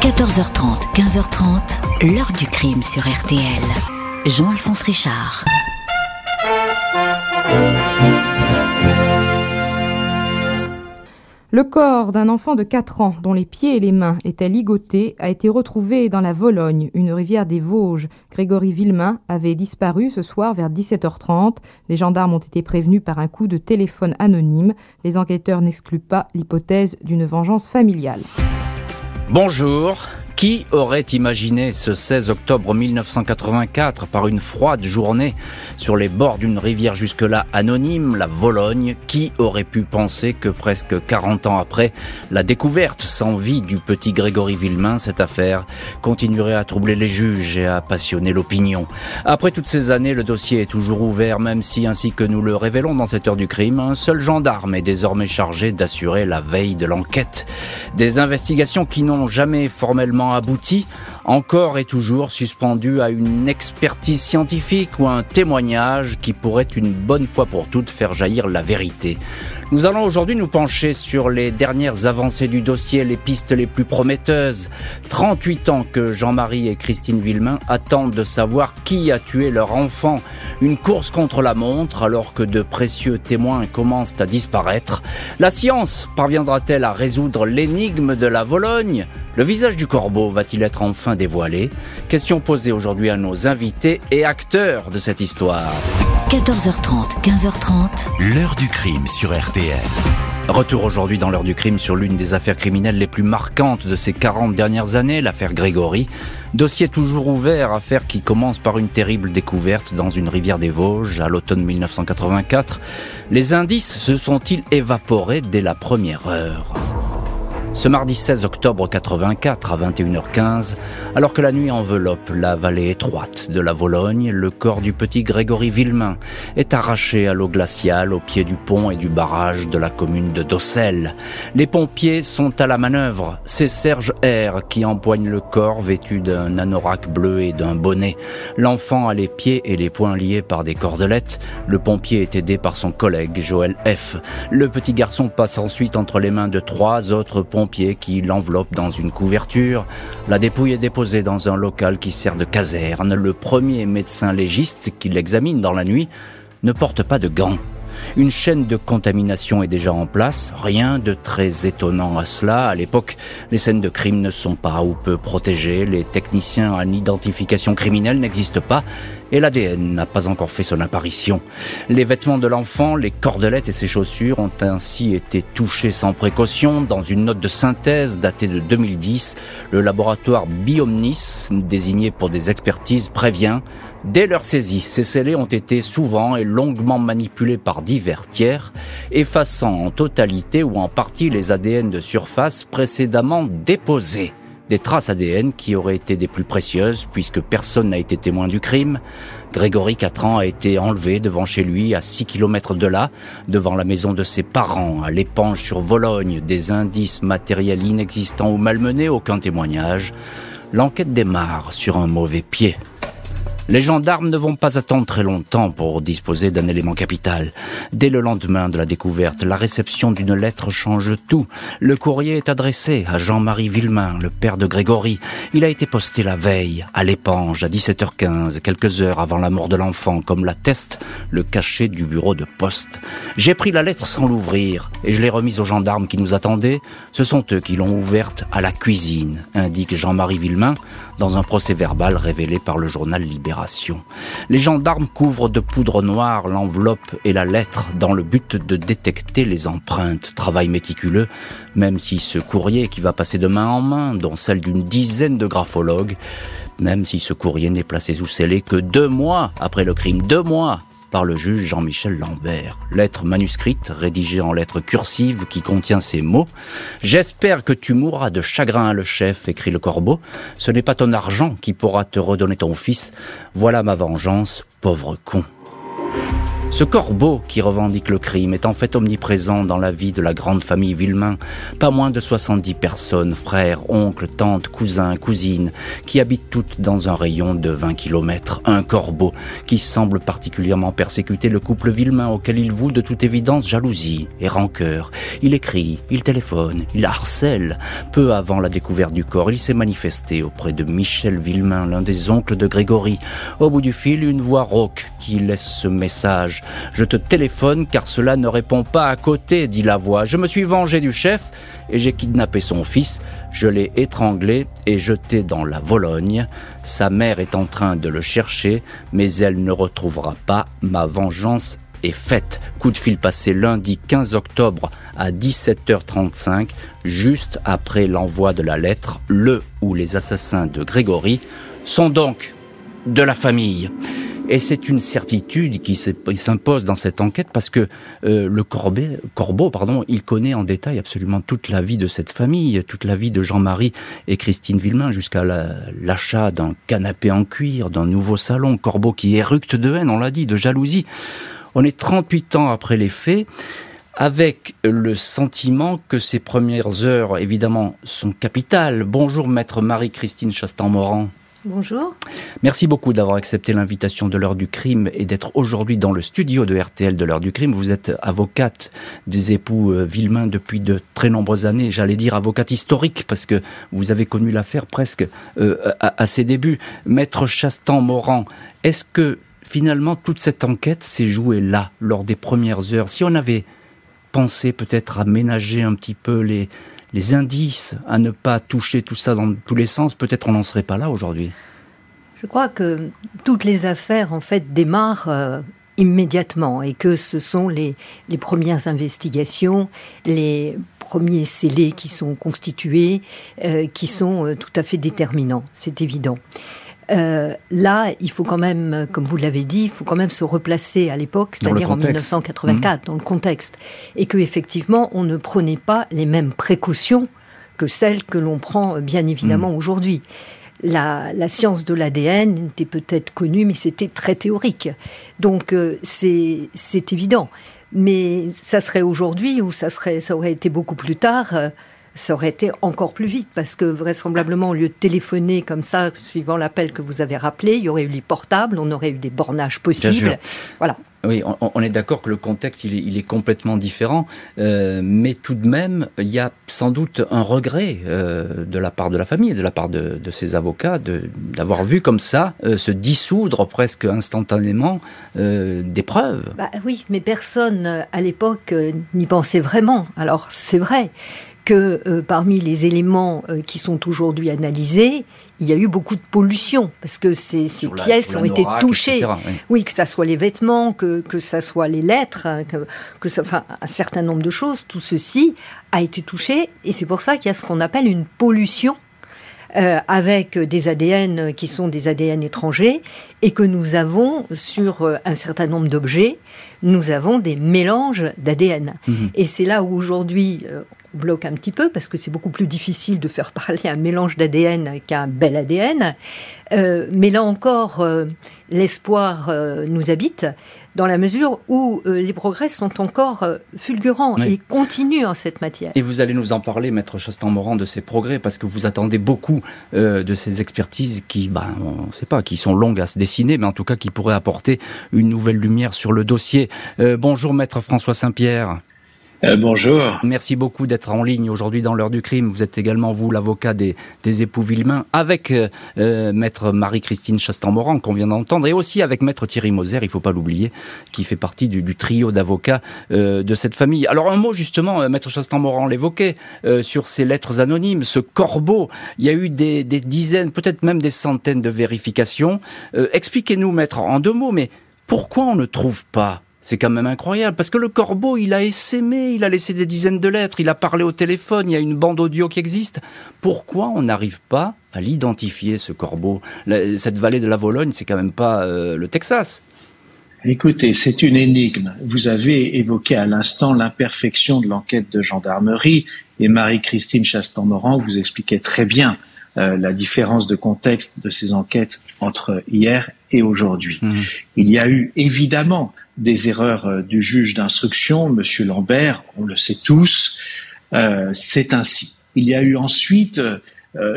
14h30, 15h30, l'heure du crime sur RTL. Jean-Alphonse Richard. Le corps d'un enfant de 4 ans dont les pieds et les mains étaient ligotés a été retrouvé dans la Vologne, une rivière des Vosges. Grégory Villemain avait disparu ce soir vers 17h30. Les gendarmes ont été prévenus par un coup de téléphone anonyme. Les enquêteurs n'excluent pas l'hypothèse d'une vengeance familiale. Bonjour. Qui aurait imaginé ce 16 octobre 1984, par une froide journée, sur les bords d'une rivière jusque-là anonyme, la Vologne, qui aurait pu penser que presque 40 ans après la découverte sans vie du petit Grégory Villemain, cette affaire continuerait à troubler les juges et à passionner l'opinion? Après toutes ces années, le dossier est toujours ouvert, même si, ainsi que nous le révélons dans cette heure du crime, un seul gendarme est désormais chargé d'assurer la veille de l'enquête. Des investigations qui n'ont jamais formellement abouti, encore et toujours suspendu à une expertise scientifique ou un témoignage qui pourrait une bonne fois pour toutes faire jaillir la vérité. Nous allons aujourd'hui nous pencher sur les dernières avancées du dossier, les pistes les plus prometteuses. 38 ans que Jean-Marie et Christine Villemain attendent de savoir qui a tué leur enfant. Une course contre la montre alors que de précieux témoins commencent à disparaître. La science parviendra-t-elle à résoudre l'énigme de la Vologne? Le visage du corbeau va-t-il être enfin dévoilé? Question posée aujourd'hui à nos invités et acteurs de cette histoire. 14h30, 15h30. L'heure du crime sur RTL. Retour aujourd'hui dans l'heure du crime sur l'une des affaires criminelles les plus marquantes de ces 40 dernières années, l'affaire Grégory. Dossier toujours ouvert, affaire qui commence par une terrible découverte dans une rivière des Vosges à l'automne 1984. Les indices se sont-ils évaporés dès la première heure? Ce mardi 16 octobre 84 à 21h15, alors que la nuit enveloppe la vallée étroite de la Vologne, le corps du petit Grégory Villemain est arraché à l'eau glaciale au pied du pont et du barrage de la commune de Dossel. Les pompiers sont à la manœuvre. C'est Serge R qui empoigne le corps vêtu d'un anorak bleu et d'un bonnet. L'enfant a les pieds et les poings liés par des cordelettes. Le pompier est aidé par son collègue Joël F. Le petit garçon passe ensuite entre les mains de trois autres pompiers qui l'enveloppe dans une couverture. La dépouille est déposée dans un local qui sert de caserne. Le premier médecin légiste qui l'examine dans la nuit ne porte pas de gants. Une chaîne de contamination est déjà en place, rien de très étonnant à cela. À l'époque, les scènes de crime ne sont pas ou peu protégées, les techniciens en identification criminelle n'existent pas et l'ADN n'a pas encore fait son apparition. Les vêtements de l'enfant, les cordelettes et ses chaussures ont ainsi été touchés sans précaution. Dans une note de synthèse datée de 2010, le laboratoire Biomnis, désigné pour des expertises, prévient Dès leur saisie, ces scellés ont été souvent et longuement manipulés par divers tiers, effaçant en totalité ou en partie les ADN de surface précédemment déposés. Des traces ADN qui auraient été des plus précieuses puisque personne n'a été témoin du crime. Grégory, 4 ans, a été enlevé devant chez lui à 6 km de là, devant la maison de ses parents, à l'épange sur Vologne, des indices matériels inexistants ou malmenés, aucun témoignage. L'enquête démarre sur un mauvais pied. Les gendarmes ne vont pas attendre très longtemps pour disposer d'un élément capital. Dès le lendemain de la découverte, la réception d'une lettre change tout. Le courrier est adressé à Jean-Marie Villemain, le père de Grégory. Il a été posté la veille, à l'épange, à 17h15, quelques heures avant la mort de l'enfant, comme l'atteste le cachet du bureau de poste. J'ai pris la lettre sans l'ouvrir et je l'ai remise aux gendarmes qui nous attendaient. Ce sont eux qui l'ont ouverte à la cuisine, indique Jean-Marie Villemain dans un procès verbal révélé par le journal Libération. Les gendarmes couvrent de poudre noire l'enveloppe et la lettre dans le but de détecter les empreintes. Travail méticuleux, même si ce courrier qui va passer de main en main, dont celle d'une dizaine de graphologues, même si ce courrier n'est placé sous scellé que deux mois après le crime, deux mois par le juge Jean-Michel Lambert. Lettre manuscrite, rédigée en lettres cursives qui contient ces mots. J'espère que tu mourras de chagrin, le chef, écrit le corbeau. Ce n'est pas ton argent qui pourra te redonner ton fils. Voilà ma vengeance, pauvre con. Ce corbeau qui revendique le crime est en fait omniprésent dans la vie de la grande famille Villemain. Pas moins de 70 personnes, frères, oncles, tantes, cousins, cousines, qui habitent toutes dans un rayon de 20 km. Un corbeau qui semble particulièrement persécuter le couple Villemain auquel il voue de toute évidence jalousie et rancœur. Il écrit, il téléphone, il harcèle. Peu avant la découverte du corps, il s'est manifesté auprès de Michel Villemain, l'un des oncles de Grégory. Au bout du fil, une voix rauque qui laisse ce message je te téléphone car cela ne répond pas à côté, dit la voix. Je me suis vengé du chef et j'ai kidnappé son fils. Je l'ai étranglé et jeté dans la Vologne. Sa mère est en train de le chercher, mais elle ne retrouvera pas. Ma vengeance est faite. Coup de fil passé lundi 15 octobre à 17h35, juste après l'envoi de la lettre, le ou les assassins de Grégory sont donc de la famille. Et c'est une certitude qui s'impose dans cette enquête parce que euh, le Corbeau, pardon, il connaît en détail absolument toute la vie de cette famille, toute la vie de Jean-Marie et Christine Villemain jusqu'à l'achat d'un canapé en cuir, d'un nouveau salon. Corbeau qui éructe de haine, on l'a dit, de jalousie. On est 38 ans après les faits avec le sentiment que ces premières heures, évidemment, sont capitales. Bonjour, maître Marie-Christine Chastan-Morand. Bonjour. Merci beaucoup d'avoir accepté l'invitation de l'heure du crime et d'être aujourd'hui dans le studio de RTL de l'heure du crime. Vous êtes avocate des époux euh, Villemain depuis de très nombreuses années, j'allais dire avocate historique parce que vous avez connu l'affaire presque euh, à, ses débuts. Maître Chastan-Morand, est-ce que finalement toute cette enquête s'est jouée là, lors des premières heures? Si on avait pensé peut-être à ménager un petit peu les, les indices à ne pas toucher tout ça dans tous les sens, peut-être on n'en serait pas là aujourd'hui. Je crois que toutes les affaires en fait démarrent euh, immédiatement et que ce sont les, premières investigations, les premiers scellés qui sont constitués, euh, qui sont euh, tout à fait déterminants, c'est évident. Euh, là, il faut quand même, comme vous l'avez dit, il faut quand même se replacer à l'époque, c'est-à-dire en 1984, mmh. dans le contexte, et que effectivement, on ne prenait pas les mêmes précautions que celles que l'on prend euh, bien évidemment mmh. aujourd'hui. La, science de l'ADN était peut-être connue, mais c'était très théorique. Donc euh, c'est évident. Mais ça serait aujourd'hui ou ça serait, ça aurait été beaucoup plus tard ça aurait été encore plus vite parce que vraisemblablement, au lieu de téléphoner comme ça, suivant l'appel que vous avez rappelé, il y aurait eu les portables, on aurait eu des bornages possibles. Voilà. Oui, on, est d'accord que le contexte il est, complètement différent, euh, mais tout de même, il y a sans doute un regret euh, de la part de la famille, de la part de, de ses avocats, d'avoir vu comme ça euh, se dissoudre presque instantanément des preuves. Bah, oui, mais personne à l'époque n'y pensait vraiment. Alors c'est vrai que euh, parmi les éléments euh, qui sont aujourd'hui analysés, il y a eu beaucoup de pollution parce que ces, pièces ont été touchées. oui. que ça soit les vêtements, que, que ça soit les lettres, hein, que, que ça, enfin, un certain nombre de choses, tout ceci a été touché et c'est pour ça qu'il y a ce qu'on appelle une pollution euh, avec des ADN qui sont des ADN étrangers et que nous avons sur un certain nombre d'objets, nous avons des mélanges d'ADN. Mhm. Et c'est là où aujourd'hui bloque un petit peu parce que c'est beaucoup plus difficile de faire parler un mélange d'ADN qu'un bel ADN. Euh, mais là encore, euh, l'espoir euh, nous habite dans la mesure où les progrès sont encore fulgurants et continuent en cette matière. Et vous allez nous en parler, maître Chastan-Morand, de ces progrès parce que vous attendez beaucoup de ces expertises qui, ben, on ne sait pas, qui sont longues à se dessiner, mais en tout cas qui pourraient apporter une nouvelle lumière sur le dossier. bonjour, maître François Saint-Pierre. Euh, bonjour. Merci beaucoup d'être en ligne aujourd'hui dans l'heure du crime. Vous êtes également, vous, l'avocat des, des, époux Villemain, avec euh, euh, maître Marie-Christine Chastan-Moran, qu'on vient d'entendre, et aussi avec maître Thierry Moser, il faut pas l'oublier, qui fait partie du, du trio d'avocats de cette famille. Alors un mot justement, maître Chastan-Moran l'évoquait, sur ces lettres anonymes, ce corbeau, il y a eu des, des dizaines, peut-être même des centaines de vérifications. Expliquez-nous, maître, en deux mots, mais pourquoi on ne trouve pas c'est quand même incroyable, parce que le corbeau, il a essaimé, il a laissé des dizaines de lettres, il a parlé au téléphone, il y a une bande audio qui existe. Pourquoi on n'arrive pas à l'identifier, ce corbeau? Cette vallée de la Vologne, c'est quand même pas euh, le Texas. Écoutez, c'est une énigme. Vous avez évoqué à l'instant l'imperfection de l'enquête de gendarmerie et Marie-Christine Chastan-Moran vous expliquait très bien euh, la différence de contexte de ces enquêtes entre hier et aujourd'hui. Mmh. Il y a eu évidemment des erreurs euh, du juge d'instruction, Monsieur Lambert, on le sait tous, euh, c'est ainsi. Il y a eu ensuite euh,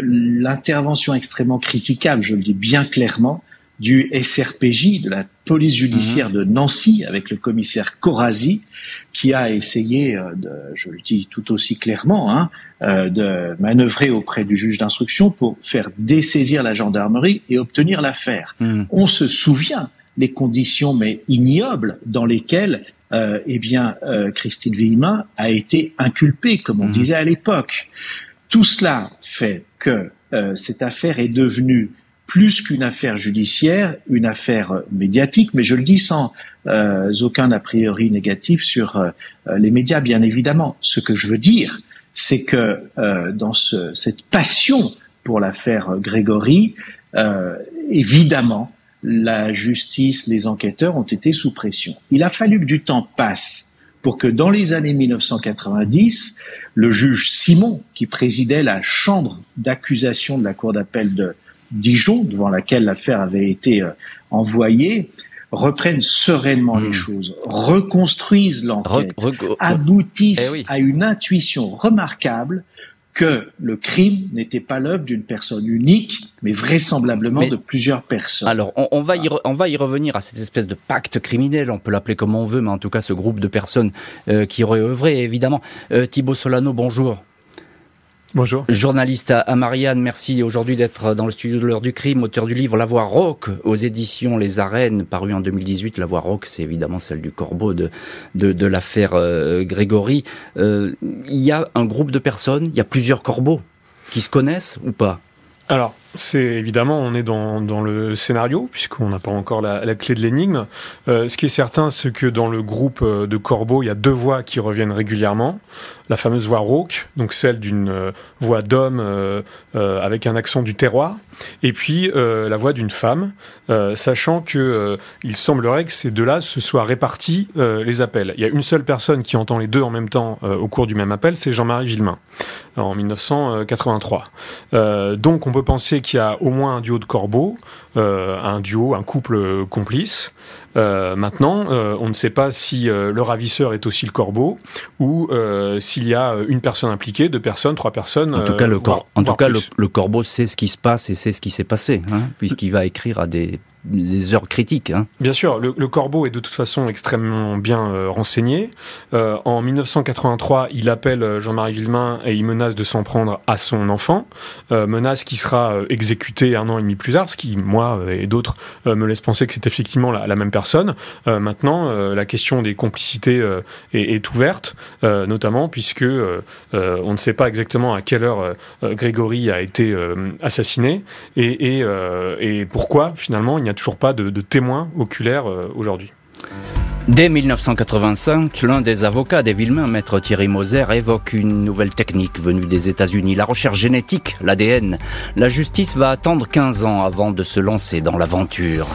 l'intervention extrêmement critiquable, je le dis bien clairement, du SRPJ, de la police judiciaire mmh. de Nancy, avec le commissaire Corazi, qui a essayé, de, je le dis tout aussi clairement, hein, de manœuvrer auprès du juge d'instruction pour faire dessaisir la gendarmerie et obtenir l'affaire. Mmh. On se souvient les conditions mais ignobles dans lesquelles euh, eh bien euh, Christine Villemin a été inculpée, comme on mhm. disait à l'époque. Tout cela fait que euh, cette affaire est devenue plus qu'une affaire judiciaire, une affaire médiatique, mais je le dis sans aucun a priori négatif sur les médias, bien évidemment. Ce que je veux dire, c'est que dans ce, cette passion pour l'affaire Grégory, évidemment, la justice, les enquêteurs ont été sous pression. Il a fallu que du temps passe pour que dans les années 1990, le juge Simon, qui présidait la chambre d'accusation de la Cour d'appel de Dijon, devant laquelle l'affaire avait été euh, envoyée, reprenne sereinement les hmm. choses, reconstruise l'enquête, aboutisse eh à une intuition remarquable que le crime n'était pas l'œuvre d'une personne unique, mais vraisemblablement de plusieurs personnes. Alors, on, va y on va y revenir à cette espèce de pacte criminel, on peut l'appeler comme on veut, mais en tout cas ce groupe de personnes euh, qui auraient œuvré, évidemment. Euh, Thibaut Solano, bonjour. Bonjour. Journaliste à, Marianne, merci aujourd'hui d'être dans le studio de l'heure du crime, auteur du livre La Voix Rock aux éditions Les Arènes, paru en 2018. La Voix Rock, c'est évidemment celle du corbeau de, de, l'affaire euh, Grégory. Euh, il y a un groupe de personnes, il y a plusieurs corbeaux qui se connaissent ou pas? Alors, c'est évidemment, on est dans, le scénario, puisqu'on n'a pas encore la, clé de l'énigme. Euh, ce qui est certain, c'est que dans le groupe euh, de Corbeau, il y a deux voix qui reviennent régulièrement. La fameuse voix rauque, donc celle d'une euh, voix d'homme avec un accent du terroir, et puis la voix d'une femme, sachant que il semblerait que ces deux-là se soient répartis les appels. Il y a une seule personne qui entend les deux en même temps au cours du même appel, c'est Jean-Marie Villemain, en 1983. donc on peut penser qu'il y a au moins un duo de corbeaux, euh, un duo, un couple complice. Euh, maintenant, euh, on ne sait pas si le ravisseur est aussi le corbeau ou s'il y a une personne impliquée, deux personnes, trois personnes. En tout cas, le, en tout cas le, corbeau sait ce qui se passe et sait ce qui s'est passé, hein, puisqu'il va écrire à des des heures critiques. Hein. Bien sûr, le, Corbeau est de toute façon extrêmement bien euh, renseigné. Euh, en 1983, il appelle euh, Jean-Marie Villemain et il menace de s'en prendre à son enfant, menace qui sera exécutée un an et demi plus tard, ce qui, moi et d'autres, me laisse penser que c'est effectivement la, personne. maintenant, la question des complicités est, est, ouverte, notamment puisque on ne sait pas exactement à quelle heure Grégory a été assassiné et, pourquoi finalement il n'y a toujours pas de, témoins oculaires euh, aujourd'hui. Dès 1985, l'un des avocats des Villemains, maître Thierry Moser, évoque une nouvelle technique venue des États-Unis, la recherche génétique, l'ADN. La justice va attendre 15 ans avant de se lancer dans l'aventure.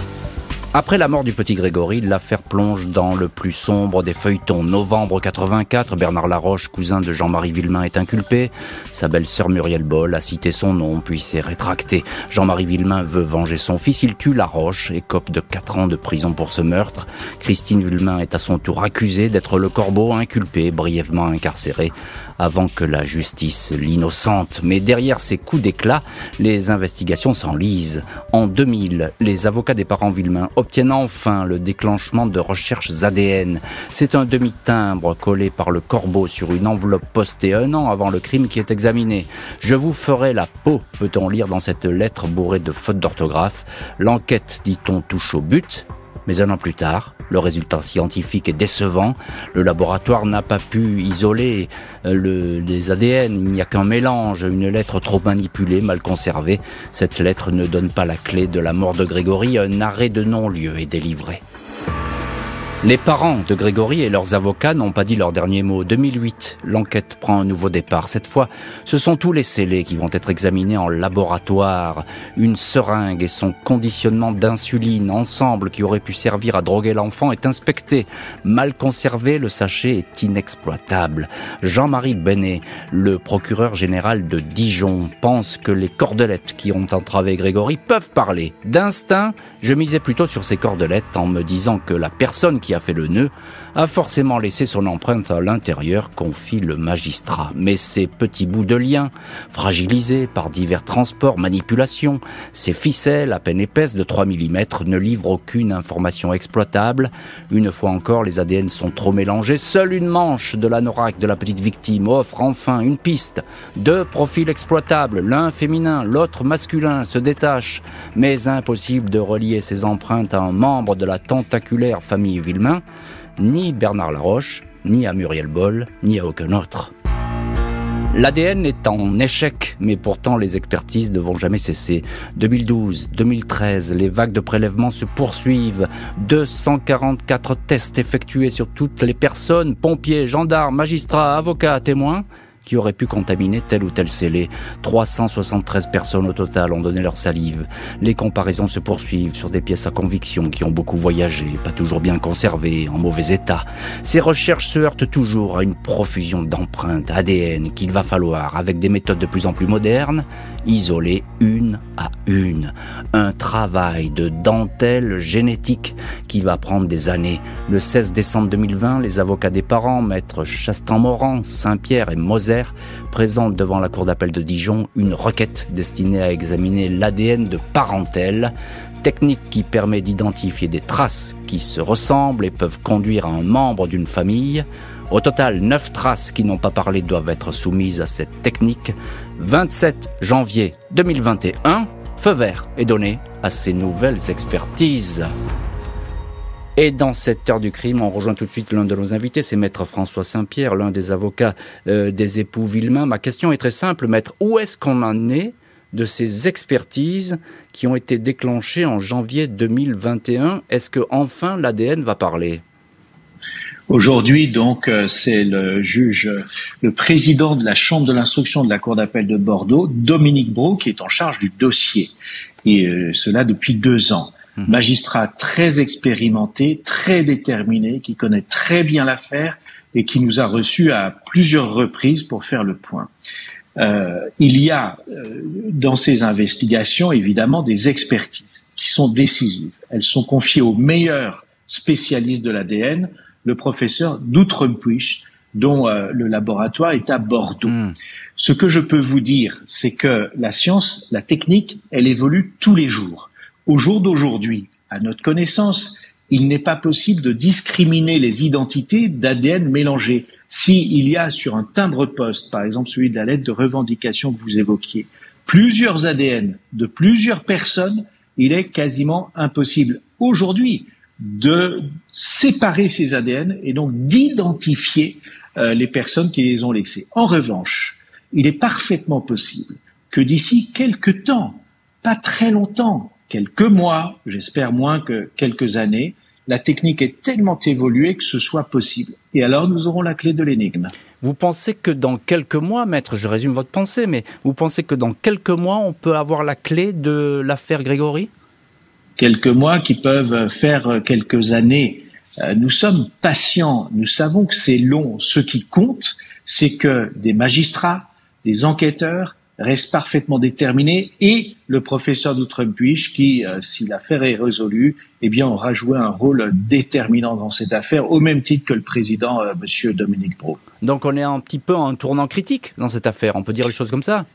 Après la mort du petit Grégory, l'affaire plonge dans le plus sombre des feuilletons. Novembre 84, Bernard Laroche, cousin de Jean-Marie Villemain, est inculpé. Sa belle-sœur Muriel Boll a cité son nom, puis s'est rétracté. Jean-Marie Villemain veut venger son fils. Il tue Laroche et cope de 4 ans de prison pour ce meurtre. Christine Villemain est à son tour accusée d'être le corbeau inculpé, brièvement incarcéré avant que la justice l'innocente. Mais derrière ces coups d'éclat, les investigations s'enlisent. En 2000, les avocats des parents Villemain obtiennent enfin le déclenchement de recherches ADN. C'est un demi-timbre collé par le corbeau sur une enveloppe postée un an avant le crime qui est examiné. Je vous ferai la peau, peut-on lire dans cette lettre bourrée de fautes d'orthographe. L'enquête, dit-on, touche au but, mais un an plus tard, le résultat scientifique est décevant. Le laboratoire n'a pas pu isoler euh, les ADN. Il n'y a qu'un mélange, une lettre trop manipulée, mal conservée. Cette lettre ne donne pas la clé de la mort de Grégory. Un arrêt de non-lieu est délivré. Les parents de Grégory et leurs avocats n'ont pas dit leur dernier mot. 2008, l'enquête prend un nouveau départ. Cette fois, ce sont tous les scellés qui vont être examinés en laboratoire. Une seringue et son conditionnement d'insuline ensemble qui aurait pu servir à droguer l'enfant est inspecté. Mal conservé, le sachet est inexploitable. Jean-Marie Benet, le procureur général de Dijon, pense que les cordelettes qui ont entravé Grégory peuvent parler. D'instinct, je misais plutôt sur ces cordelettes en me disant que la personne qui qui a fait le nœud a forcément laissé son empreinte à l'intérieur, confie le magistrat. Mais ces petits bouts de lien, fragilisés par divers transports, manipulations, ces ficelles à peine épaisses de 3 mm ne livrent aucune information exploitable. Une fois encore, les ADN sont trop mélangés. Seule une manche de l'anorak de la petite victime offre enfin une piste. Deux profils exploitables, l'un féminin, l'autre masculin, se détachent. Mais impossible de relier ces empreintes à un membre de la tentaculaire famille Ni Bernard Laroche, ni à Muriel Boll, ni à aucun autre. L'ADN est en échec, mais pourtant les expertises ne vont jamais cesser. 2012, 2013, les vagues de prélèvements se poursuivent. 244 tests effectués sur toutes les personnes, pompiers, gendarmes, magistrats, avocats, témoins qui auraient pu contaminer tel ou tel scellé. 373 personnes au total ont donné leur salive. Les comparaisons se poursuivent sur des pièces à conviction qui ont beaucoup voyagé, pas toujours bien conservées, en mauvais état. Ces recherches se heurtent toujours à une profusion d'empreintes ADN qu'il va falloir, avec des méthodes de plus en plus modernes, isoler une à une. Un travail de dentelle génétique qui va prendre des années. Le 16 décembre 2020, les avocats des parents, maîtres Chastan-Moran, Saint-Pierre et Moser, présente devant la Cour d'appel de Dijon une requête destinée à examiner l'ADN de parentèle, technique qui permet d'identifier des traces qui se ressemblent et peuvent conduire à un membre d'une famille. Au total, 9 traces qui n'ont pas parlé doivent être soumises à cette technique. 27 janvier 2021, feu vert est donné à ces nouvelles expertises. Et dans cette heure du crime, on rejoint tout de suite l'un de nos invités, c'est Maître François Saint-Pierre, l'un des avocats euh, des époux Villemain. Ma question est très simple, Maître. Où est-ce qu'on en est de ces expertises qui ont été déclenchées en janvier 2021 Est-ce que enfin l'ADN va parler? Aujourd'hui, donc, euh, c'est le juge, le président de la chambre de l'instruction de la cour d'appel de Bordeaux, Dominique Brault, qui est en charge du dossier. Et euh, cela depuis deux ans. Mhm. magistrat très expérimenté, très déterminé, qui connaît très bien l'affaire et qui nous a reçus à plusieurs reprises pour faire le point. Euh, il y a euh, dans ces investigations évidemment des expertises qui sont décisives. Elles sont confiées au meilleur spécialiste de l'ADN, le professeur Doutrempuich, dont euh, le laboratoire est à Bordeaux. Mhm. Ce que je peux vous dire, c'est que la science, la technique, elle évolue tous les jours. Au jour d'aujourd'hui, à notre connaissance, il n'est pas possible de discriminer les identités d'ADN mélangées. S'il y a sur un timbre-poste, par exemple celui de la lettre de revendication que vous évoquiez, plusieurs ADN de plusieurs personnes, il est quasiment impossible aujourd'hui de séparer ces ADN et donc d'identifier euh, les personnes qui les ont laissés. En revanche, il est parfaitement possible que d'ici quelques temps, pas très longtemps, quelques mois, j'espère moins que quelques années, la technique est tellement évoluée que ce soit possible. Et alors nous aurons la clé de l'énigme. Vous pensez que dans quelques mois, maître, je résume votre pensée, mais vous pensez que dans quelques mois, on peut avoir la clé de l'affaire Grégory? Quelques mois qui peuvent faire quelques années. Euh, nous sommes patients, nous savons que c'est long. Ce qui compte, c'est que des magistrats, des enquêteurs, reste parfaitement déterminé et le professeur d'Outrempuich qui, euh, si l'affaire est résolue, eh bien, aura joué un rôle déterminant dans cette affaire, au même titre que le président, euh, Monsieur Dominique Brault. Donc, on est un petit peu en tournant critique dans cette affaire. On peut dire les choses comme ça.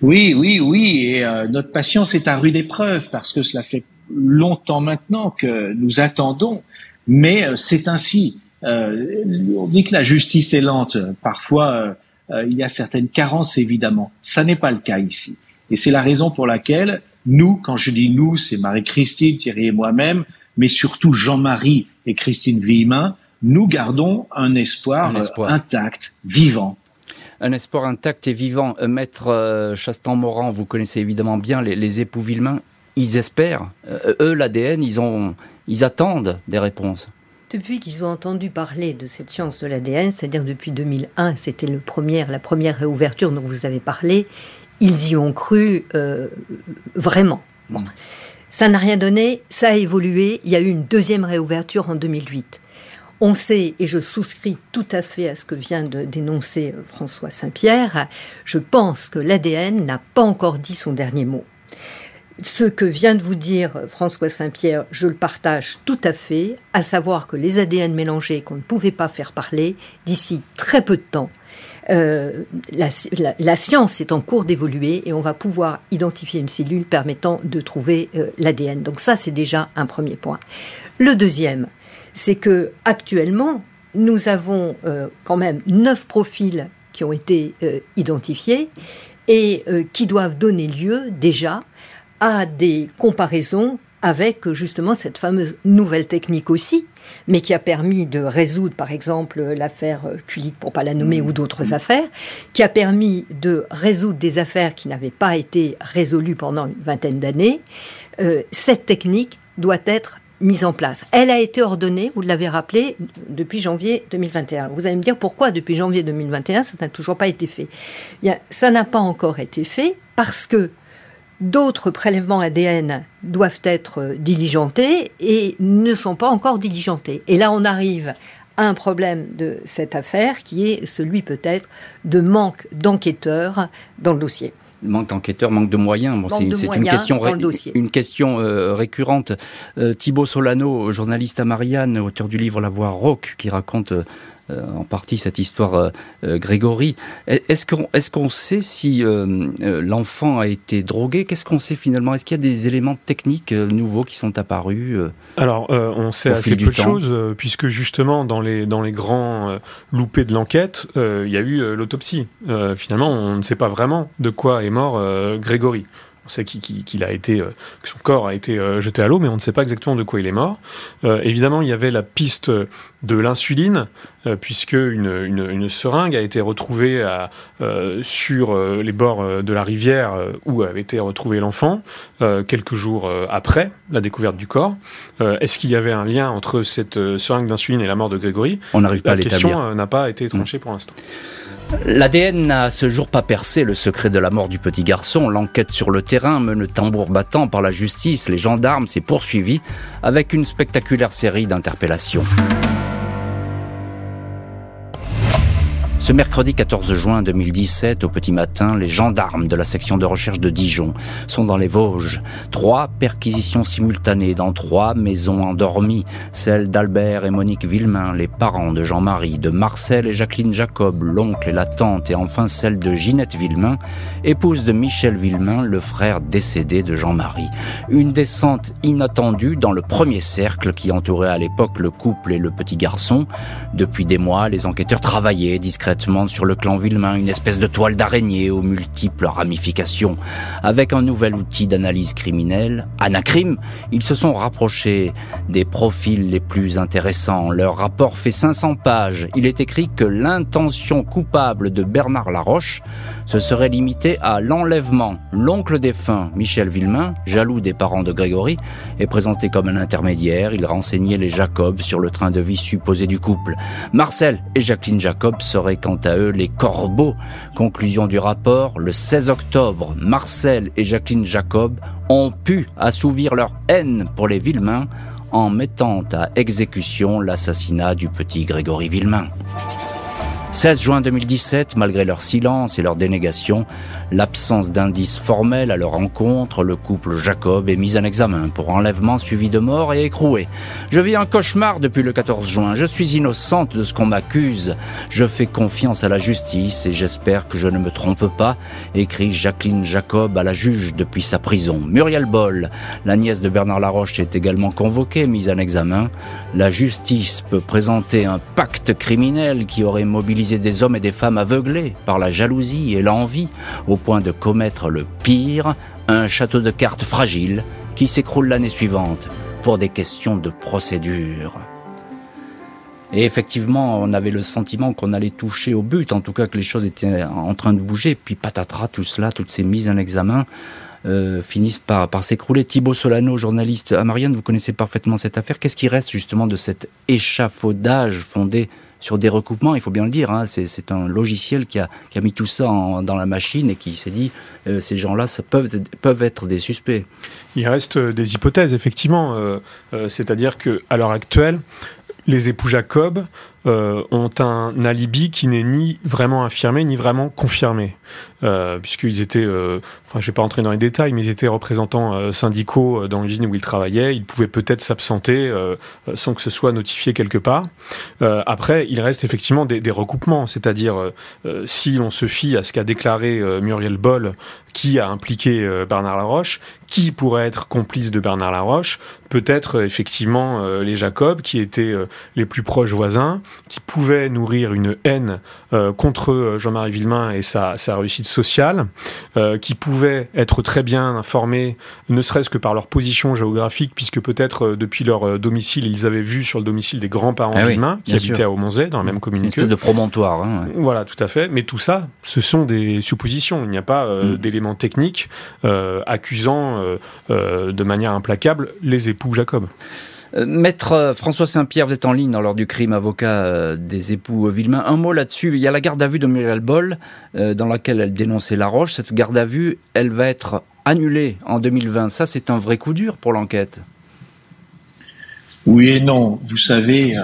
Oui, oui, oui. Et euh, notre patience est à rude épreuve parce que cela fait longtemps maintenant que nous attendons. Mais c'est ainsi. on dit que la justice est lente. Parfois euh, il y a certaines carences évidemment. Ça n'est pas le cas ici. Et c'est la raison pour laquelle nous, quand je dis nous, c'est Marie-Christine, Thierry et moi-même, mais surtout Jean-Marie et Christine Villemin, nous gardons un espoir, euh, intact, vivant. Un espoir intact et vivant. Euh, Maître Chastan-Moran, vous connaissez évidemment bien les, époux Villemain. Ils espèrent. eux, l'ADN, ils, ont, ils attendent des réponses. Depuis qu'ils ont entendu parler de cette science de l'ADN, c'est-à-dire depuis 2001, c'était le la première réouverture dont vous avez parlé, ils y ont cru euh, vraiment. Ça n'a rien donné, ça a évolué. Il y a eu une deuxième réouverture en 2008. On sait, et je souscris tout à fait à ce que vient de dénoncer François Saint-Pierre, je pense que l'ADN n'a pas encore dit son dernier mot. Ce que vient de vous dire euh, François Saint-Pierre, je le partage tout à fait, à savoir que les ADN mélangés qu'on ne pouvait pas faire parler, d'ici très peu de temps, euh, la, science est en cours d'évoluer et on va pouvoir identifier une cellule permettant de trouver l'ADN. Donc ça, c'est déjà un premier point. Le deuxième, c'est que actuellement, nous avons euh, quand même neuf profils qui ont été euh, identifiés et euh, qui doivent donner lieu déjà à des comparaisons avec justement cette fameuse nouvelle technique aussi, mais qui a permis de résoudre par exemple l'affaire Kulik pour pas la nommer ou d'autres affaires, qui a permis de résoudre des affaires qui n'avaient pas été résolues pendant une vingtaine d'années. cette technique doit être mise en place. Elle a été ordonnée, vous l'avez rappelé, depuis janvier 2021. Vous allez me dire pourquoi depuis janvier 2021 ça n'a toujours pas été fait. ça n'a pas encore été fait parce que d'autres prélèvements ADN doivent être diligentés et ne sont pas encore diligentés. Et là on arrive à un problème de cette affaire qui est celui peut-être de manque d'enquêteurs dans le dossier manque d'enquêteurs, manque de moyens. c'est une question, une question euh, récurrente. Euh, Thibaut Solano, journaliste à Marianne, auteur du livre La Voix Rock, qui raconte euh, en partie cette histoire euh, euh, Grégory. Est-ce qu'on est qu'on sait si l'enfant a été drogué? Qu'est-ce qu'on sait finalement? Est-ce qu'il y a des éléments techniques nouveaux qui sont apparus Alors, on sait assez peu de choses, puisque justement, dans les, dans les grands loupés de l'enquête, il y a eu l'autopsie. finalement, on ne sait pas vraiment de quoi est mort Grégory. On sait qu'il a été, euh, que son corps a été euh, jeté à l'eau, mais on ne sait pas exactement de quoi il est mort. Euh, évidemment, il y avait la piste de l'insuline, puisque une, seringue a été retrouvée à, sur les bords de la rivière où avait été retrouvé l'enfant, quelques jours après la découverte du corps. Est-ce qu'il y avait un lien entre cette seringue d'insuline et la mort de Grégory? On n'arrive pas à l'établir. La question n'a pas été tranchée pour l'instant. L'ADN n'a à ce jour pas percé le secret de la mort du petit garçon. L'enquête sur le terrain, menée tambour battant par la justice, les gendarmes, s'est poursuivie avec une spectaculaire série d'interpellations. Ce mercredi 14 juin 2017, au petit matin, les gendarmes de la section de recherche de Dijon sont dans les Vosges. Trois perquisitions simultanées dans trois maisons endormies, celle d'Albert et Monique Villemain, les parents de Jean-Marie, de Marcel et Jacqueline Jacob, l'oncle et la tante, et enfin celle de Ginette Villemain, épouse de Michel Villemain, le frère décédé de Jean-Marie. Une descente inattendue dans le premier cercle qui entourait à l'époque le couple et le petit garçon. Depuis des mois, les enquêteurs travaillaient discrètement sur le clan Villemain, une espèce de toile d'araignée aux multiples ramifications. Avec un nouvel outil d'analyse criminelle, Anacrim, ils se sont rapprochés des profils les plus intéressants. Leur rapport fait 500 pages. Il est écrit que l'intention coupable de Bernard Laroche se serait limitée à l'enlèvement. L'oncle défunt, Michel Villemain, jaloux des parents de Grégory, est présenté comme un intermédiaire. Il renseignait les Jacob sur le train de vie supposé du couple. Marcel et Jacqueline Jacob seraient quant à eux les corbeaux. Conclusion du rapport, le 16 octobre, Marcel et Jacqueline Jacob ont pu assouvir leur haine pour les Villemains en mettant à exécution l'assassinat du petit Grégory Villemain. 16 juin 2017, malgré leur silence et leur dénégation, l'absence d'indices formels à leur rencontre, le couple Jacob est mis en examen pour enlèvement suivi de mort et écroué. Je vis un cauchemar depuis le 14 juin. Je suis innocente de ce qu'on m'accuse. Je fais confiance à la justice et j'espère que je ne me trompe pas, écrit Jacqueline Jacob à la juge depuis sa prison. Muriel Boll, la nièce de Bernard Laroche, est également convoquée, mise en examen. La justice peut présenter un pacte criminel qui aurait mobilisé des hommes et des femmes aveuglés par la jalousie et l'envie au point de commettre le pire, un château de cartes fragile qui s'écroule l'année suivante pour des questions de procédure. Et effectivement, on avait le sentiment qu'on allait toucher au but, en tout cas que les choses étaient en train de bouger, puis patatras, tout cela, toutes ces mises en examen, euh, finissent par, par s'écrouler. Thibaut Solano, journaliste à Marianne, vous connaissez parfaitement cette affaire. Qu'est-ce qui reste justement de cet échafaudage fondé sur des recoupements, il faut bien le dire. Hein, c'est un logiciel qui a, mis tout ça dans la machine et qui s'est dit euh, ces gens-là peuvent, peuvent être des suspects. Il reste des hypothèses, effectivement. Euh, c'est-à-dire qu'à l'heure actuelle, les époux Jacob euh, ont un alibi qui n'est ni vraiment affirmé ni vraiment confirmé, euh, puisqu'ils étaient, euh, enfin je vais pas entrer dans les détails, mais ils étaient représentants syndicaux dans l'usine où ils travaillaient, ils pouvaient peut-être s'absenter sans que ce soit notifié quelque part. après, il reste effectivement des recoupements, c'est-à-dire si l'on se fie à ce qu'a déclaré Muriel Boll, qui a impliqué Bernard Laroche, qui pourrait être complice de Bernard Laroche Peut-être effectivement les Jacob, qui étaient les plus proches voisins, qui pouvait nourrir une haine euh, contre euh, Jean-Marie Villemain et sa, sa réussite sociale, euh, qui pouvaient être très bien informés, ne serait-ce que par leur position géographique, puisque peut-être depuis leur domicile, ils avaient vu sur le domicile des grands-parents ah Villemain, qui habitaient à Aumonzé, dans la même commune Une de promontoire. Hein, Voilà, tout à fait. Mais tout ça, ce sont des suppositions. Il n'y a pas mm. d'éléments techniques accusant de manière implacable les époux Jacob. Euh, Maître euh, François Saint-Pierre, vous êtes en ligne dans l'ordre du crime, avocat euh, des époux Villemain. Un mot là-dessus. Il y a la garde à vue de Muriel Boll, dans laquelle elle dénonçait La Roche. Cette garde à vue, elle va être annulée en 2020. Ça, c'est un vrai coup dur pour l'enquête. Oui et non. Vous savez,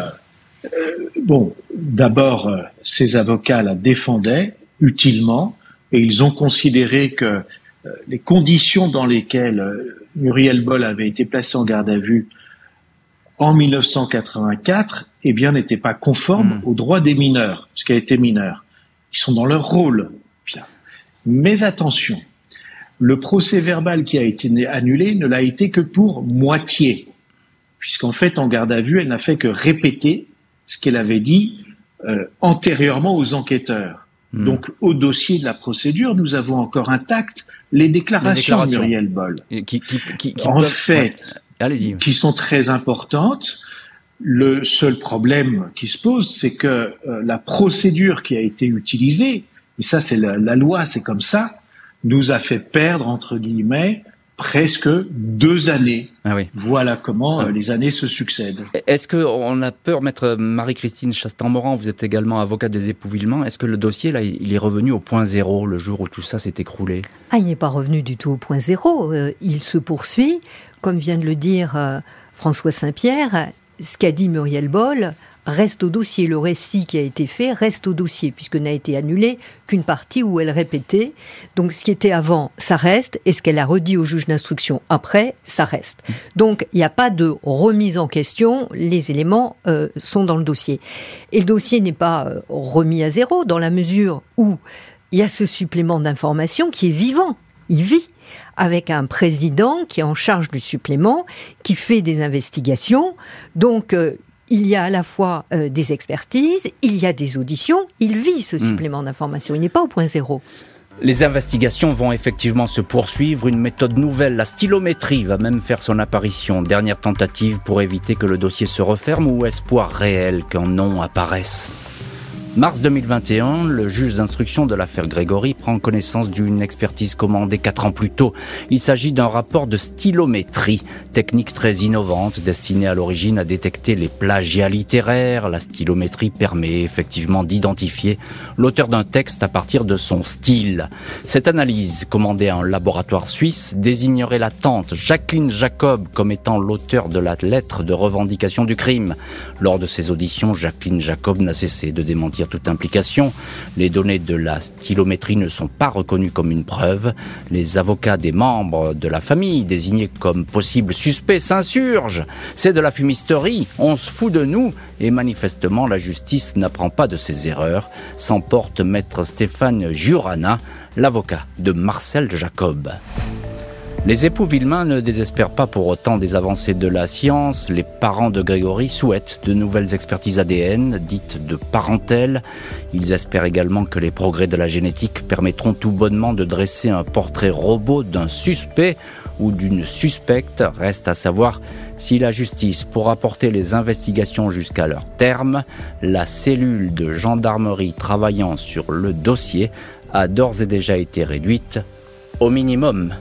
bon, d'abord, ces avocats la défendaient utilement et ils ont considéré que les conditions dans lesquelles Muriel Boll avait été placée en garde à vue en 1984, eh bien, n'étaient pas conformes hmm. aux droits des mineurs, puisqu'elle était mineure. Ils sont dans leur rôle. Bien. Mais attention, le procès verbal qui a été annulé ne l'a été que pour moitié, puisqu'en fait, en garde à vue, elle n'a fait que répéter ce qu'elle avait dit euh, antérieurement aux enquêteurs. Hmm. Donc, au dossier de la procédure, nous avons encore intact les déclarations, de Muriel Boll. en fait, qui sont très importantes. Le seul problème qui se pose, c'est que euh, la procédure qui a été utilisée, et ça c'est la, loi, c'est comme ça, nous a fait perdre, entre guillemets, presque deux années. Ah oui. Voilà comment euh, ah. les années se succèdent. Est-ce qu'on a peur, maître Marie-Christine Chastan-Moran, vous êtes également avocate des époux Villemans, est-ce que le dossier, là, il est revenu au point zéro le jour où tout ça s'est écroulé? Ah, il n'est pas revenu du tout au point zéro. Euh, il se poursuit comme vient de le dire euh, François Saint-Pierre, ce qu'a dit Muriel Boll reste au dossier. Le récit qui a été fait reste au dossier, puisque n'a été annulé qu'une partie où elle répétait. Donc ce qui était avant, ça reste, et ce qu'elle a redit au juge d'instruction après, ça reste. Donc il n'y a pas de remise en question, les éléments euh, sont dans le dossier. Et le dossier n'est pas euh, remis à zéro, dans la mesure où il y a ce supplément d'information qui est vivant, il vit avec un président qui est en charge du supplément, qui fait des investigations. Donc, euh, il y a à la fois euh, des expertises, il y a des auditions, il vit ce hmm. supplément d'information, il n'est pas au point zéro. Les investigations vont effectivement se poursuivre. Une méthode nouvelle, la stylométrie, va même faire son apparition. Dernière tentative pour éviter que le dossier se referme ou espoir réel qu'un nom apparaisse. Mars 2021, le juge d'instruction de l'affaire Grégory prend connaissance d'une expertise commandée quatre ans plus tôt. Il s'agit d'un rapport de stylométrie, technique très innovante destinée à l'origine à détecter les plagiats littéraires. La stylométrie permet effectivement d'identifier l'auteur d'un texte à partir de son style. Cette analyse, commandée à un laboratoire suisse, désignerait la tante Jacqueline Jacob comme étant l'auteur de la lettre de revendication du crime. Lors de ses auditions, Jacqueline Jacob n'a cessé de démentir toute implication. Les données de la stylométrie ne sont pas reconnues comme une preuve. Les avocats des membres de la famille désignés comme possibles suspects s'insurgent. C'est de la fumisterie, on se fout de nous et manifestement la justice n'apprend pas de ses erreurs, s'emporte maître Stéphane Jurana, l'avocat de Marcel Jacob. Les époux Villemain ne désespèrent pas pour autant des avancées de la science. Les parents de Grégory souhaitent de nouvelles expertises ADN, dites de parentèle. Ils espèrent également que les progrès de la génétique permettront tout bonnement de dresser un portrait robot d'un suspect ou d'une suspecte. Reste à savoir si la justice pourra porter les investigations jusqu'à leur terme. La cellule de gendarmerie travaillant sur le dossier a d'ores et déjà été réduite au minimum.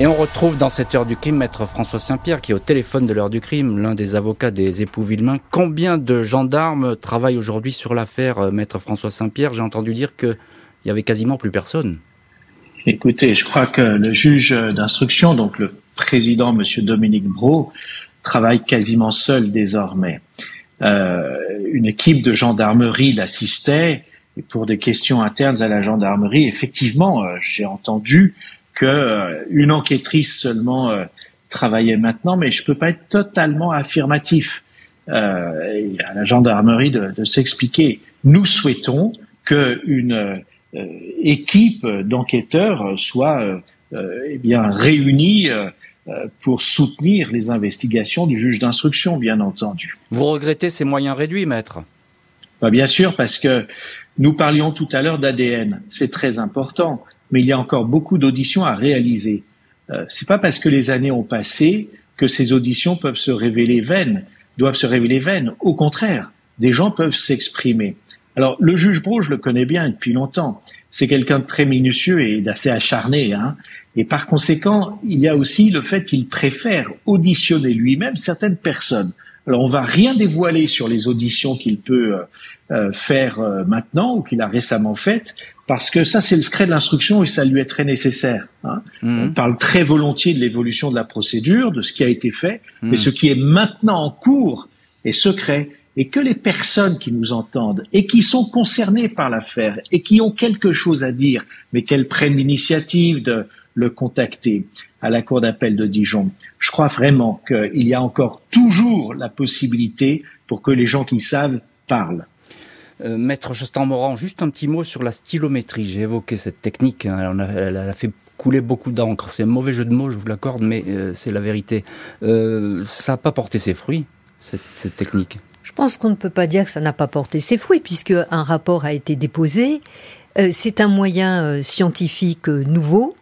Et on retrouve dans cette heure du crime maître François Saint-Pierre qui est au téléphone de l'heure du crime, l'un des avocats des époux Villemain. Combien de gendarmes travaillent aujourd'hui sur l'affaire euh, maître François Saint-Pierre? J'ai entendu dire qu'il y avait quasiment plus personne. Écoutez, je crois que le juge d'instruction, donc le président, monsieur Dominique Brault, travaille quasiment seul désormais. Euh, une équipe de gendarmerie l'assistait et pour des questions internes à la gendarmerie, effectivement, euh, j'ai entendu que euh, une enquêtrice seulement euh, travaillait maintenant, mais je peux pas être totalement affirmatif. Euh, à la gendarmerie de, de s'expliquer. Nous souhaitons qu'une euh, équipe d'enquêteurs soit eh bien réunie pour soutenir les investigations du juge d'instruction, bien entendu. Vous regrettez ces moyens réduits, maître? Bah, Bien sûr, parce que nous parlions tout à l'heure d'ADN. C'est très important mais il y a encore beaucoup d'auditions à réaliser. Euh, c'est pas parce que les années ont passé que ces auditions peuvent se révéler vaines, doivent se révéler vaines. Au contraire, des gens peuvent s'exprimer. Alors, le juge Bro, je le connais bien depuis longtemps. C'est quelqu'un de très minutieux et d'assez acharné. Hein. Et par conséquent, il y a aussi le fait qu'il préfère auditionner lui-même certaines personnes. Alors, on va rien dévoiler sur les auditions qu'il peut euh, euh, faire euh, maintenant ou qu'il a récemment faites, parce que ça, c'est le secret de l'instruction et ça lui est très nécessaire. Hein. Mmh. On parle très volontiers de l'évolution de la procédure, de ce qui a été fait, mmh. mais ce qui est maintenant en cours est secret et que les personnes qui nous entendent et qui sont concernées par l'affaire et qui ont quelque chose à dire, mais qu'elles prennent l'initiative de le contacter à la Cour d'appel de Dijon. Je crois vraiment qu'il y a encore toujours la possibilité pour que les gens qui savent parlent. Euh, Maître Chastan-Moran, juste un petit mot sur la stylométrie. J'ai évoqué cette technique, hein. elle, a, fait couler beaucoup d'encre. C'est un mauvais jeu de mots, je vous l'accorde, mais euh, c'est la vérité. Euh, ça n'a pas porté ses fruits, cette, cette technique. Je pense qu'on ne peut pas dire que ça n'a pas porté ses fruits, puisque un rapport a été déposé. c'est un moyen scientifique nouveau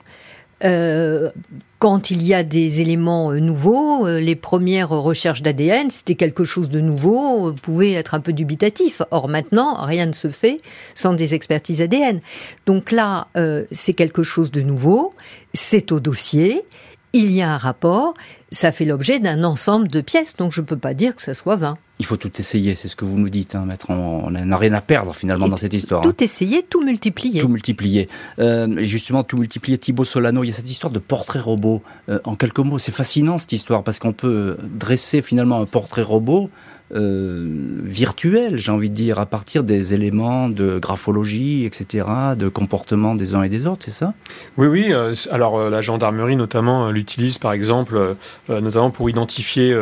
euh, quand il y a des éléments euh, nouveaux, euh, les premières recherches d'ADN, c'était quelque chose de nouveau, pouvait être un peu dubitatif. Or maintenant, rien ne se fait sans des expertises ADN. Donc là, c'est quelque chose de nouveau, c'est au dossier, il y a un rapport, ça fait l'objet d'un ensemble de pièces, donc je ne peux pas dire que ça soit vain. Il faut tout essayer, c'est ce que vous nous dites, hein, maître. On n'a rien à perdre finalement dans cette histoire. Tout hein. essayer, tout multiplier. Tout multiplier. Euh, justement, tout multiplier. Thibaut Solano, il y a cette histoire de portrait robot. Euh, en quelques mots, c'est fascinant cette histoire parce qu'on peut dresser finalement un portrait robot euh, virtuel, j'ai envie de dire, à partir des éléments de graphologie, etc., de comportement des uns et des autres, c'est ça? Oui, oui. Euh, alors euh, la gendarmerie notamment l'utilise par exemple, notamment pour identifier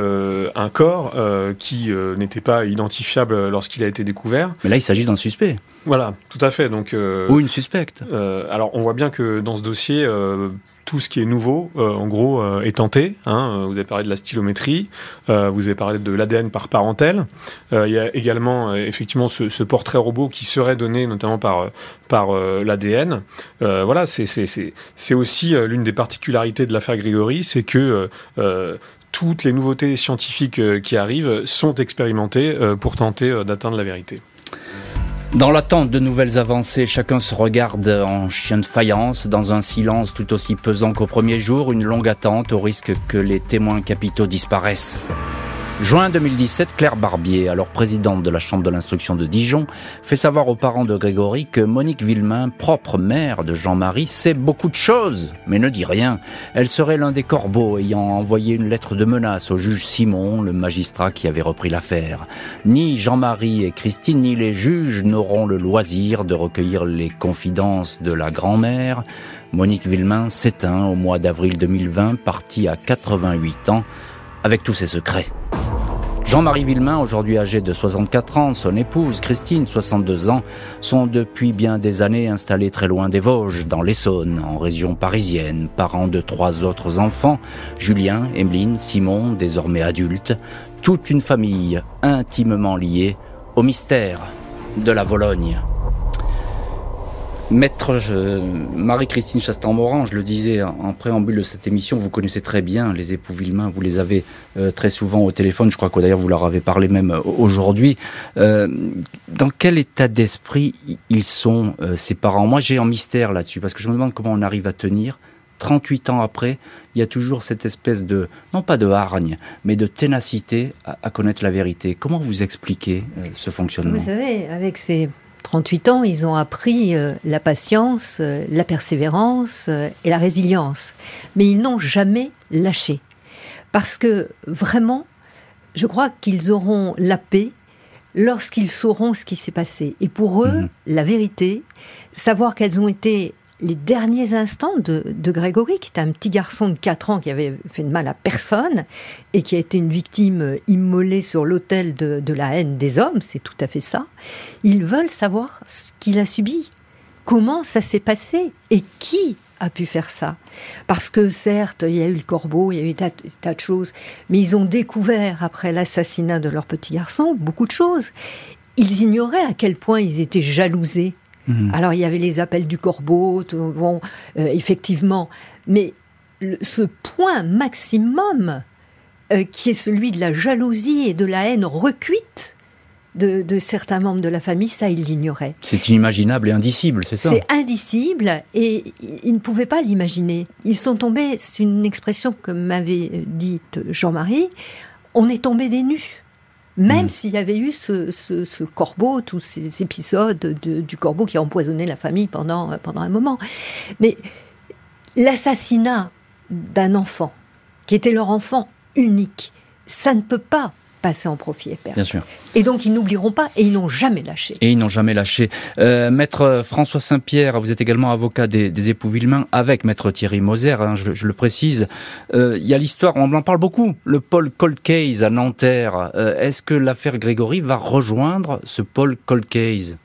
un corps qui n'était pas identifiable lorsqu'il a été découvert. Mais là, il s'agit d'un suspect. Voilà, tout à fait. Donc, Ou une suspecte. alors on voit bien que dans ce dossier tout ce qui est nouveau, euh, en gros, euh, est tenté. Hein. Vous avez parlé de la stylométrie, euh, vous avez parlé de l'ADN par parentèle. il y a également effectivement ce, portrait robot qui serait donné notamment par par l'ADN. voilà, c'est aussi l'une des particularités de l'affaire Grégory, c'est que toutes les nouveautés scientifiques qui arrivent sont expérimentées pour tenter d'atteindre la vérité. Dans l'attente de nouvelles avancées, chacun se regarde en chien de faïence, dans un silence tout aussi pesant qu'au premier jour, une longue attente au risque que les témoins capitaux disparaissent. Juin 2017, Claire Barbier, alors présidente de la Chambre de l'instruction de Dijon, fait savoir aux parents de Grégory que Monique Villemain, propre mère de Jean-Marie, sait beaucoup de choses, mais ne dit rien. Elle serait l'un des corbeaux ayant envoyé une lettre de menace au juge Simon, le magistrat qui avait repris l'affaire. Ni Jean-Marie et Christine, ni les juges n'auront le loisir de recueillir les confidences de la grand-mère. Monique Villemain s'éteint au mois d'avril 2020, partie à 88 ans, avec tous ses secrets. Jean-Marie Villemain, aujourd'hui âgé de 64 ans, son épouse Christine, 62 ans, sont depuis bien des années installés très loin des Vosges, dans l'Essonne, en région parisienne, parents de trois autres enfants, Julien, Emeline, Simon, désormais adultes, toute une famille intimement liée au mystère de la Vologne. Maître Marie-Christine Chastan-Moran, je le disais en préambule de cette émission, vous connaissez très bien les époux Villemain, vous les avez euh, très souvent au téléphone, je crois que d'ailleurs vous leur avez parlé même euh, aujourd'hui. Euh, dans quel état d'esprit ils sont, ces parents? Moi j'ai un mystère là-dessus, parce que je me demande comment on arrive à tenir 38 ans après, il y a toujours cette espèce de, non pas de hargne, mais de ténacité à, connaître la vérité. Comment vous expliquez ce fonctionnement? Vous savez, avec ces 38 ans, ils ont appris euh, la patience, euh, la persévérance et la résilience. Mais ils n'ont jamais lâché. Parce que vraiment, je crois qu'ils auront la paix lorsqu'ils sauront ce qui s'est passé. Et pour eux, mhm. la vérité, savoir qu'elles ont été les derniers instants de, Grégory, qui était un petit garçon de 4 ans qui avait fait de mal à personne et qui a été une victime immolée sur l'autel de, de, la haine des hommes, c'est tout à fait ça. Ils veulent savoir ce qu'il a subi, comment ça s'est passé et qui a pu faire ça. Parce que certes, il y a eu le corbeau, il y a eu des tas, de choses, mais ils ont découvert, après l'assassinat de leur petit garçon, beaucoup de choses. Ils ignoraient à quel point ils étaient jalousés. Mhm. Alors il y avait les appels du corbeau, bon, euh, effectivement, mais ce point maximum euh, qui est celui de la jalousie et de la haine recuite, de, certains membres de la famille, ça, il l'ignorait. C'est inimaginable et indicible, c'est ça? C'est indicible et ils ne pouvaient pas l'imaginer. Ils sont tombés, c'est une expression que m'avait dite Jean-Marie, on est tombé des nus. Même hmm. s'il y avait eu ce, corbeau, tous ces épisodes du corbeau qui a empoisonné la famille pendant, pendant un moment. Mais l'assassinat d'un enfant, qui était leur enfant unique, ça ne peut pas passer en profit et perdre. Bien sûr. Et donc ils n'oublieront pas et ils n'ont jamais lâché. Et ils n'ont jamais lâché. Euh, maître François Saint-Pierre, vous êtes également avocat des, époux Villemain avec Maître Thierry Moser, hein, je, le précise. Euh, il y a l'histoire, on en parle beaucoup, le Paul Cold Case à Nanterre. Euh, est-ce que l'affaire Grégory va rejoindre ce Paul Cold Case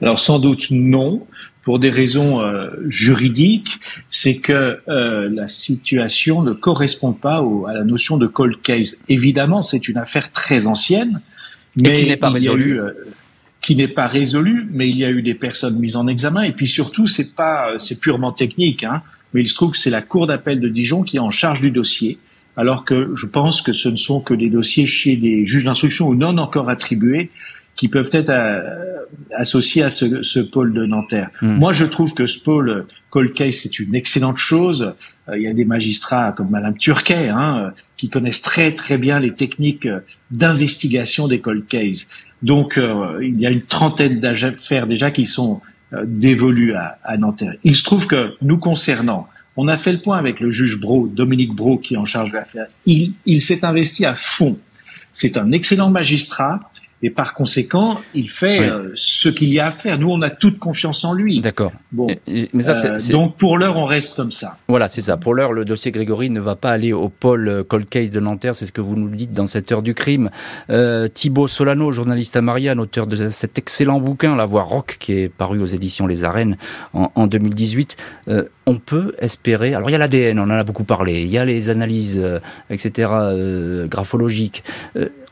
alors sans doute non pour des raisons euh, juridiques, c'est que euh, la situation ne correspond pas à la notion de cold case. Évidemment, c'est une affaire très ancienne, mais qui n'est pas résolue. Euh, qui n'est pas résolue, mais il y a eu des personnes mises en examen, et puis surtout, c'est pas, c'est purement technique, hein, mais il se trouve que c'est la cour d'appel de Dijon qui est en charge du dossier, alors que je pense que ce ne sont que des dossiers chez des juges d'instruction ou non encore attribués qui peuvent être euh, associés à ce, ce, pôle de Nanterre. Hmm. Moi, je trouve que ce pôle cold case, c'est une excellente chose. Euh, il y a des magistrats comme Madame Turquet hein, qui connaissent très très bien les techniques d'investigation des cold cases. Donc, euh, il y a une trentaine d'affaires déjà qui sont dévolues à, à Nanterre. Il se trouve que nous concernant, on a fait le point avec le juge Bro, Dominique Bro, qui est en charge de l'affaire. Il, il s'est investi à fond. C'est un excellent magistrat et par conséquent, il fait euh, ce qu'il y a à faire. Nous, on a toute confiance en lui. D'accord. Bon, mais ça, euh, donc pour l'heure, on reste comme ça. Voilà, c'est ça. Pour l'heure, le dossier Grégory ne va pas aller au pôle euh, cold case de Nanterre. C'est ce que vous nous dites dans cette heure du crime. Euh, Thibaut Solano, journaliste à Marianne, auteur de cet excellent bouquin, La Voix Rock, qui est paru aux éditions Les Arènes en, en 2018. Euh, on peut espérer. Alors il y a l'ADN, on en a beaucoup parlé. Il y a les analyses, etc. graphologiques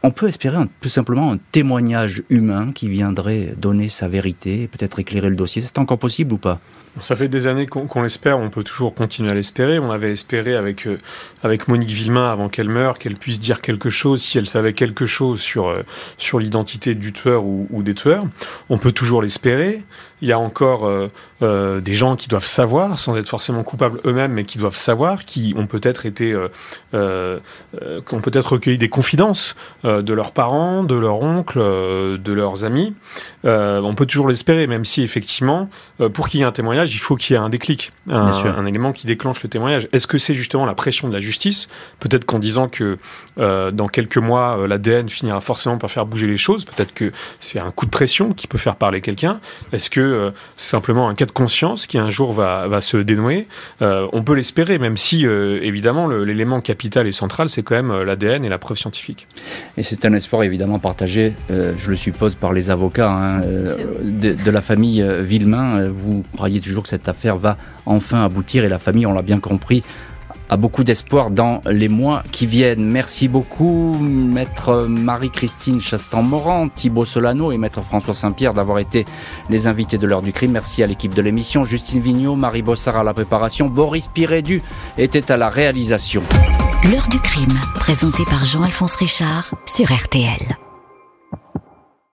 on peut espérer tout simplement un témoignage humain qui viendrait donner sa vérité peut-être éclairer le dossier. C'est encore possible ou pas? Ça fait des années qu'on l'espère, on peut toujours continuer à l'espérer. On avait espéré avec, euh, avec Monique Villemain avant qu'elle meure, qu'elle puisse dire quelque chose, si elle savait quelque chose sur, euh, sur l'identité du tueur ou, des tueurs. On peut toujours l'espérer. Il y a encore euh, des gens qui doivent savoir, sans être forcément coupables eux-mêmes, mais qui doivent savoir, qui ont peut-être été, qui ont peut-être recueilli des confidences de leurs parents, de leurs oncles, de leurs amis. on peut toujours l'espérer, même si effectivement, pour qu'il y ait un témoignage, il faut qu'il y ait un déclic, un, élément qui déclenche le témoignage. Est-ce que c'est justement la pression de la justice? Peut-être qu'en disant que euh, dans quelques mois, euh, l'ADN finira forcément par faire bouger les choses. Peut-être que c'est un coup de pression qui peut faire parler quelqu'un. Est-ce que euh, c'est simplement un cas de conscience qui un jour va, va se dénouer? On peut l'espérer, même si évidemment l'élément capital et central, c'est quand même l'ADN et la preuve scientifique. Et c'est un espoir évidemment partagé, je le suppose, par les avocats hein, de, de, la famille Villemain. Vous croyez toujours que cette affaire va enfin aboutir et la famille, on l'a bien compris, a beaucoup d'espoir dans les mois qui viennent. Merci beaucoup, maître Marie-Christine Chastan-Morand, Thibault Solano et maître François Saint-Pierre d'avoir été les invités de l'heure du crime. Merci à l'équipe de l'émission, Justine Vignot, Marie Bossard à la préparation, Boris Pirédu était à la réalisation. L'heure du crime, présenté par Jean-Alphonse Richard sur RTL.